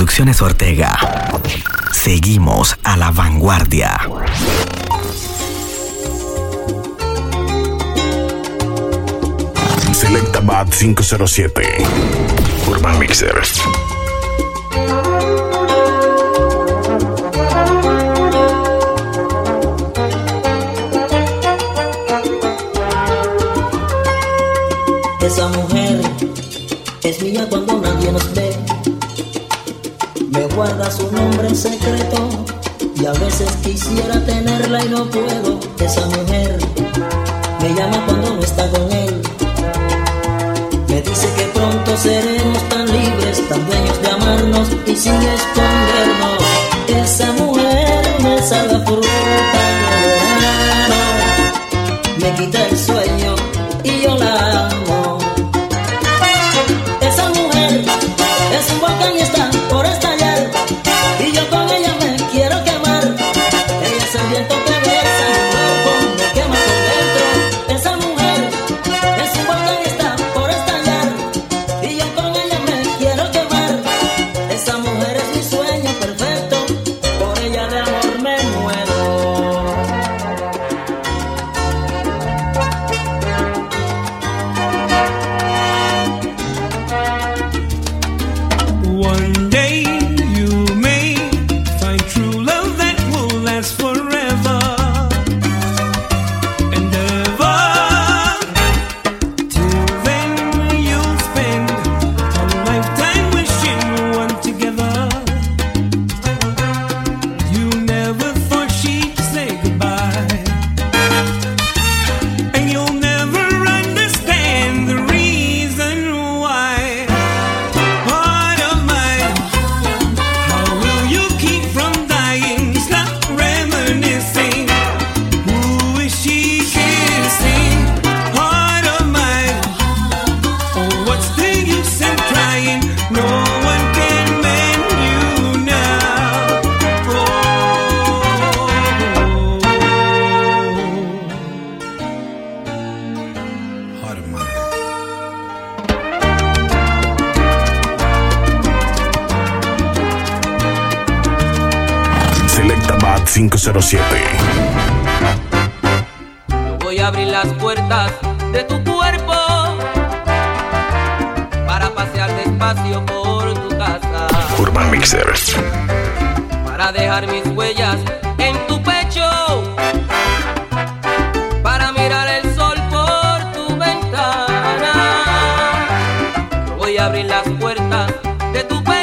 Producciones Ortega. Seguimos a la vanguardia. Selecta Bad 507. Urban Mixer. Esa mujer es mía cuando nadie nos ve me guarda su nombre en secreto y a veces quisiera tenerla y no puedo. Esa mujer me llama cuando no está con él. Me dice que pronto seremos tan libres, tan dueños de amarnos y sin esperar. one day. 507. Voy a abrir las puertas de tu cuerpo para pasear despacio por tu casa. Urban Mixer. Para dejar mis huellas en tu pecho. Para mirar el sol por tu ventana. Voy a abrir las puertas de tu pecho.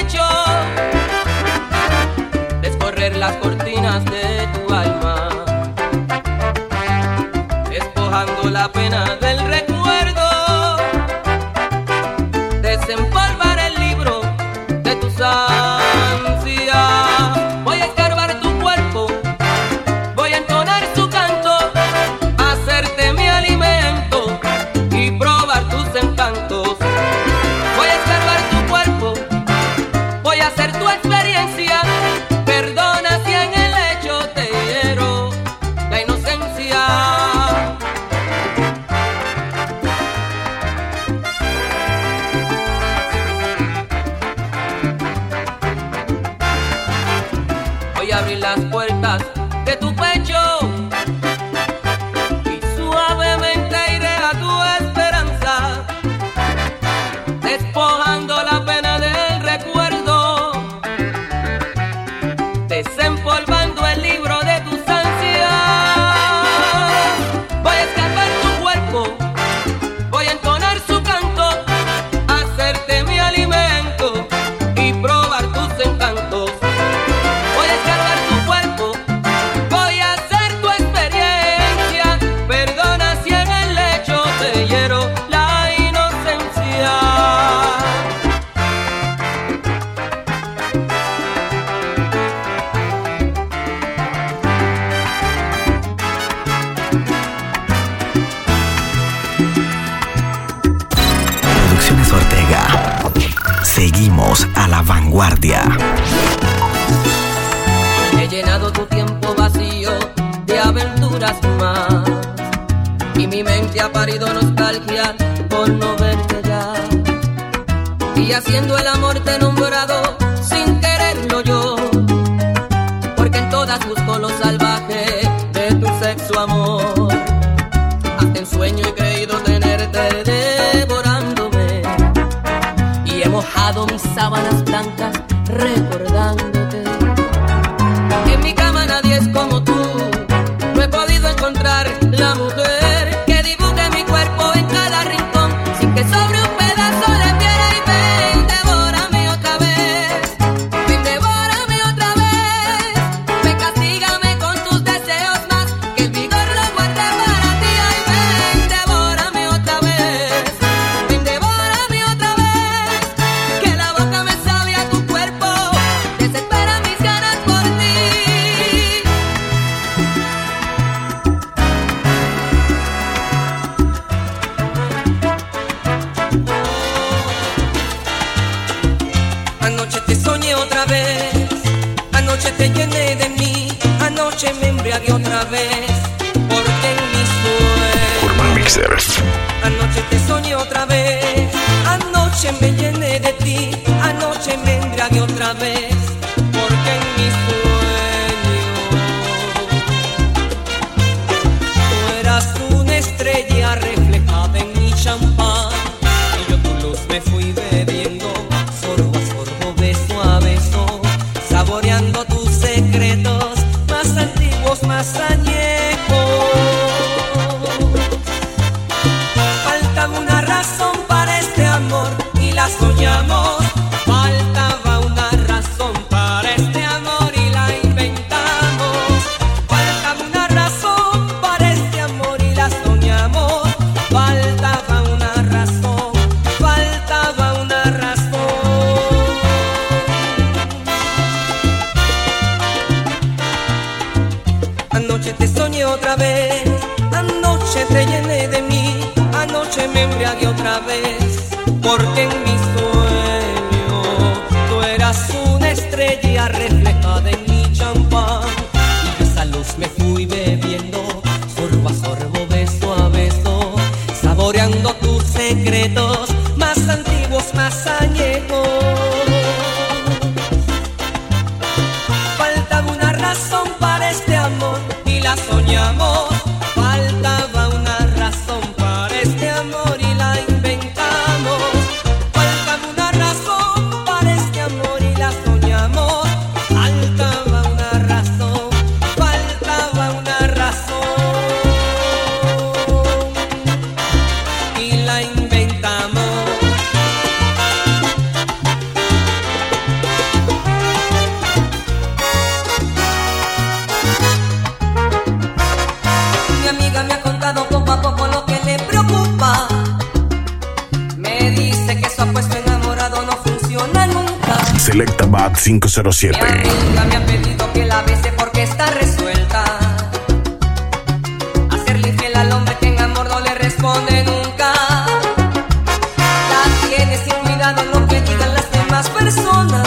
penas de tu alma, despojando la pena del recuerdo. de tu mojado mis sábanas blancas recordándote. Que en mi cama nadie es como otra vez. Anoche te llené de mí, anoche me embriagué otra vez. Porque en mi sueño. Anoche te soñé otra vez. Anoche me llené de ti, anoche me embriagué otra vez. más antiguos, más añejos. Falta una razón para este amor y la soñamos. Selecta Bat 507. Me han, me han pedido que la bese porque está resuelta. Hacerle fiel al hombre que en amor no le responde nunca. La tiene sin cuidado lo que digan las demás personas.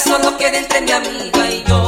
solo queda entre mi amiga y yo.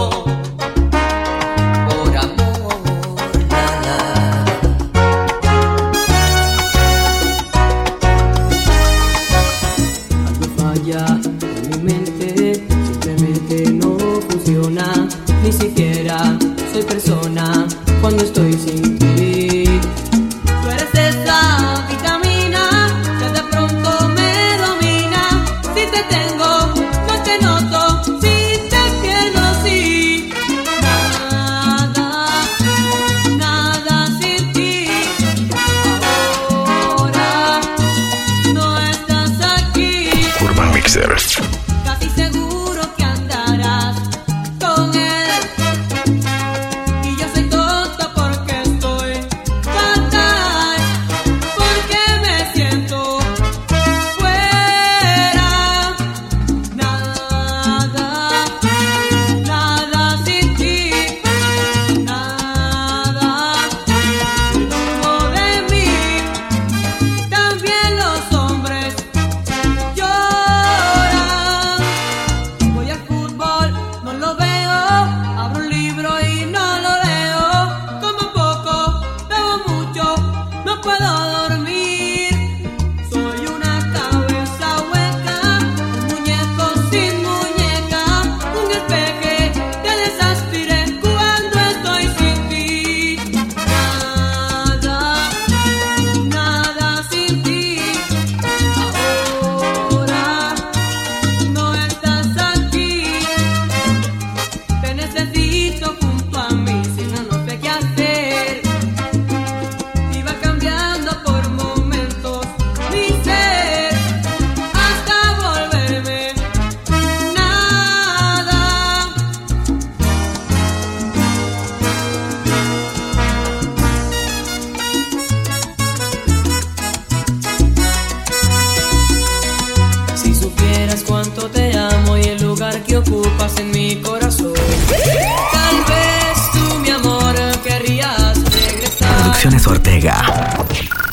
Producciones Ortega.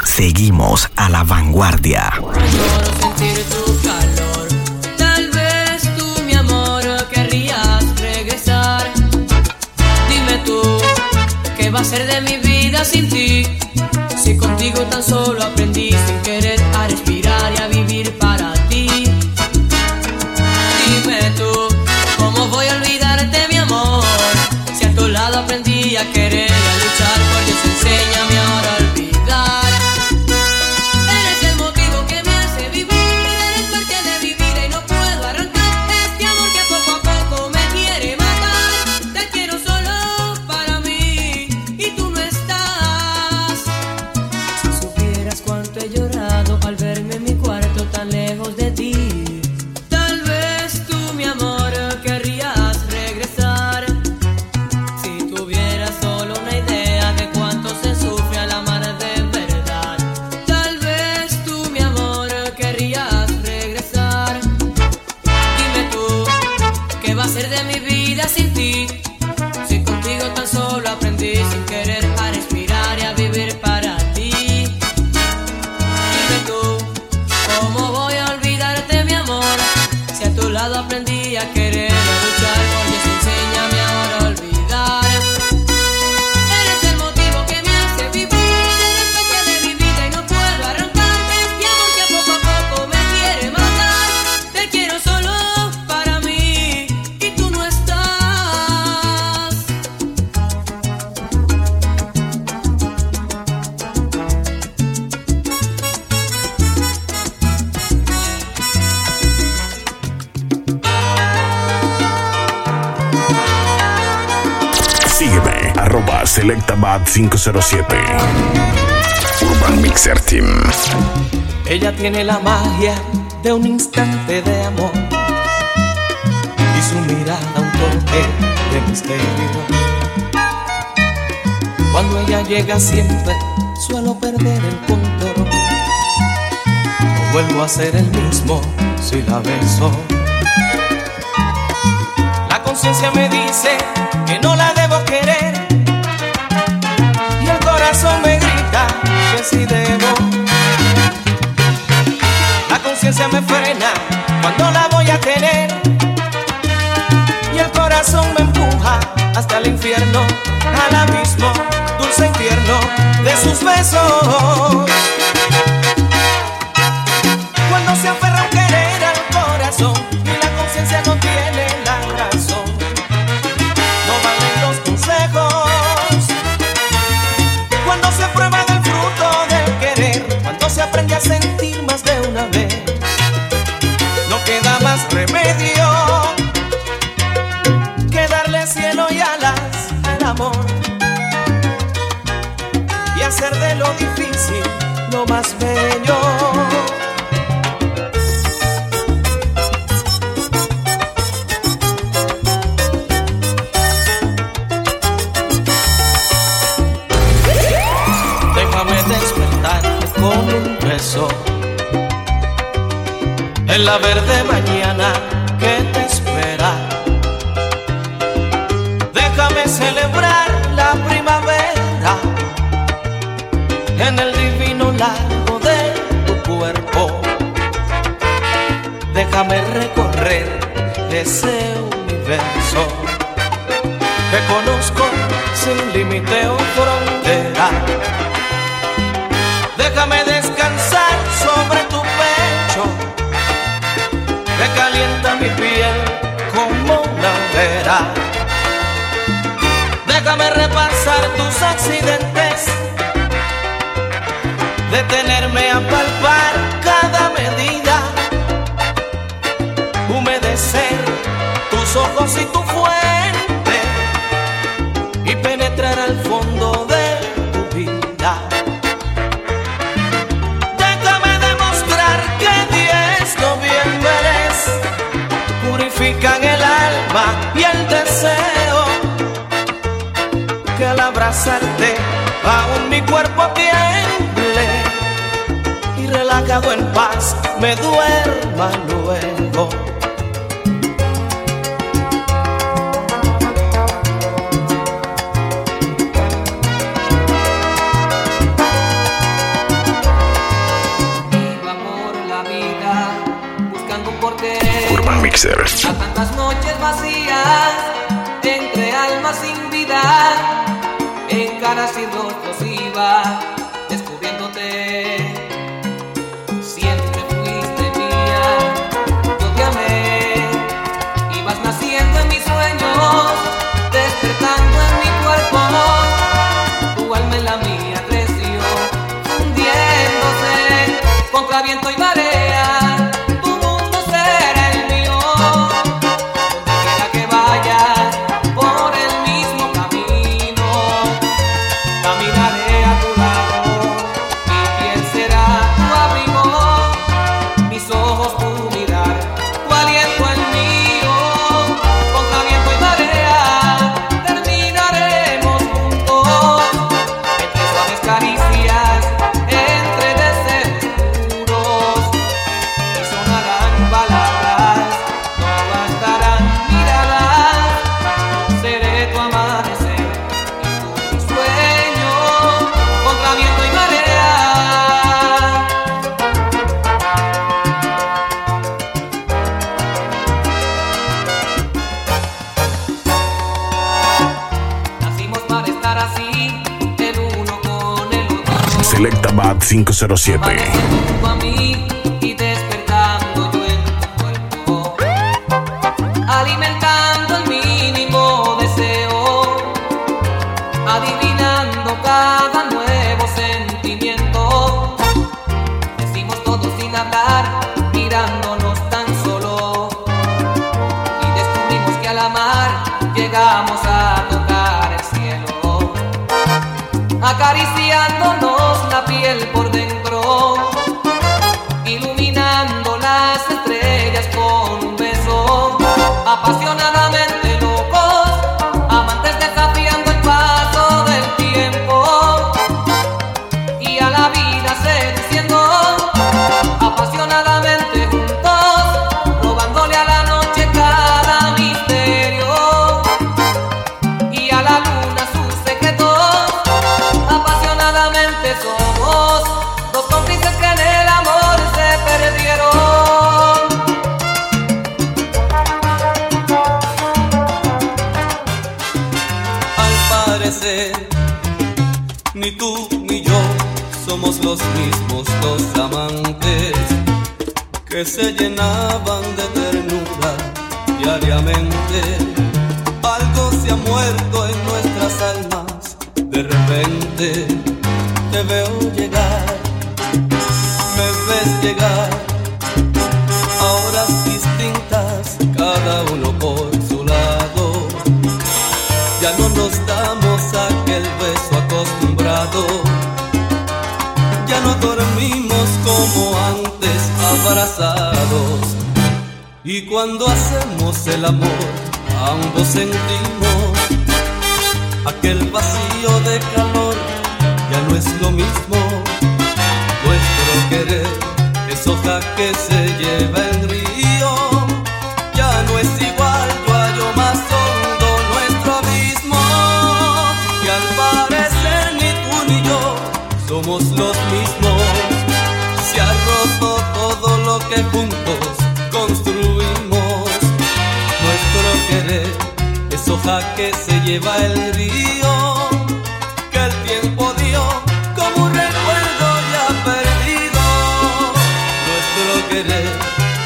Seguimos a la vanguardia. va a ser de mi vida sin ti? Si contigo tan solo Selectabad 507. Urban Mixer Team. Ella tiene la magia de un instante de amor y su mirada un toque de misterio. Cuando ella llega siempre suelo perder el control. No vuelvo a ser el mismo si la beso. La conciencia me dice que no la debo querer La conciencia me frena cuando la voy a tener. Y el corazón me empuja hasta el infierno, al abismo, dulce infierno de sus besos. la verde mañana que te espera. Déjame celebrar la primavera en el divino largo de tu cuerpo. Déjame recorrer ese universo que conozco sin límite o frontera. Déjame mi piel como una vera, Déjame repasar tus accidentes, detenerme a palpar cada medida, humedecer tus ojos y tu fuerza. abrazarte, aún mi cuerpo tiemble y relajado en paz me duerma luego. Urban Mixer. A tantas noches vacías, entre almas sin caras y rostros iba Selecta Bad 507. Te veo llegar, me ves llegar a horas distintas, cada uno por su lado. Ya no nos damos aquel beso acostumbrado. Ya no dormimos como antes abrazados. Y cuando hacemos el amor, ambos sentimos aquel vacío de calor. Ya no es lo mismo. Nuestro querer es hoja que se lleva el río. Ya no es igual, yo hallo más hondo nuestro abismo. Y al parecer ni tú ni yo somos los mismos. Se ha roto todo lo que juntos es hoja que se lleva el río. Que el tiempo dio como un recuerdo ya perdido. Nuestro querer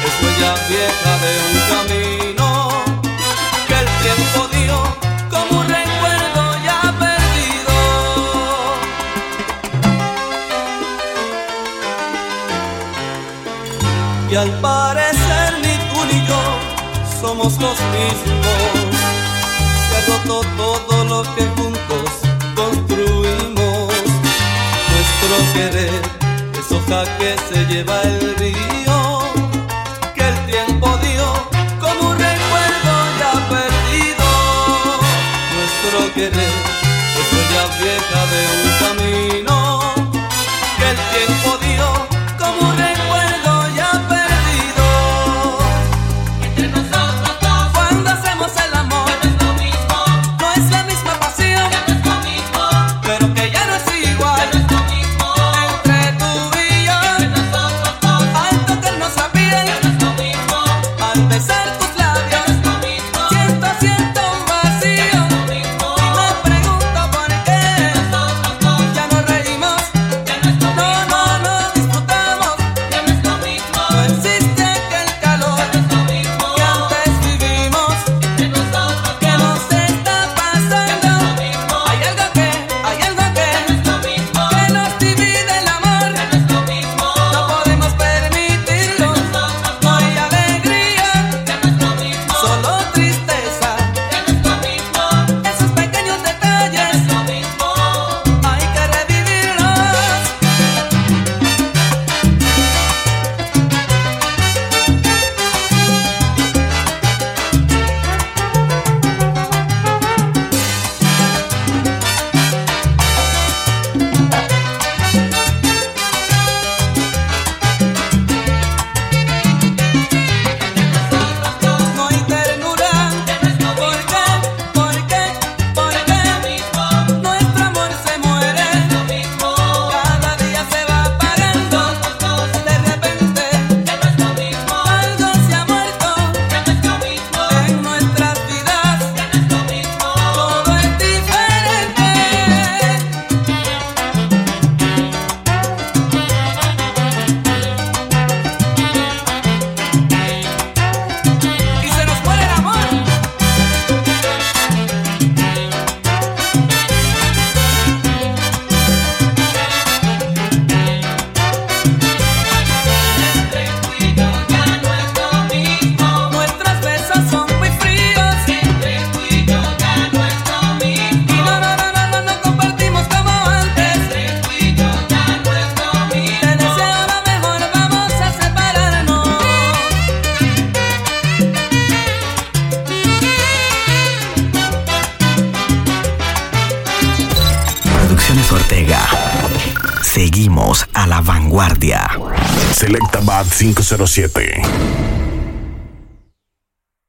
es huella vieja de un camino. Que el tiempo dio como un recuerdo ya perdido. Y al parecer ni tú ni yo somos los mismos. Que se lleva el río. Que el tiempo dio como un recuerdo ya perdido. Nuestro querer es huella vieja de un 507.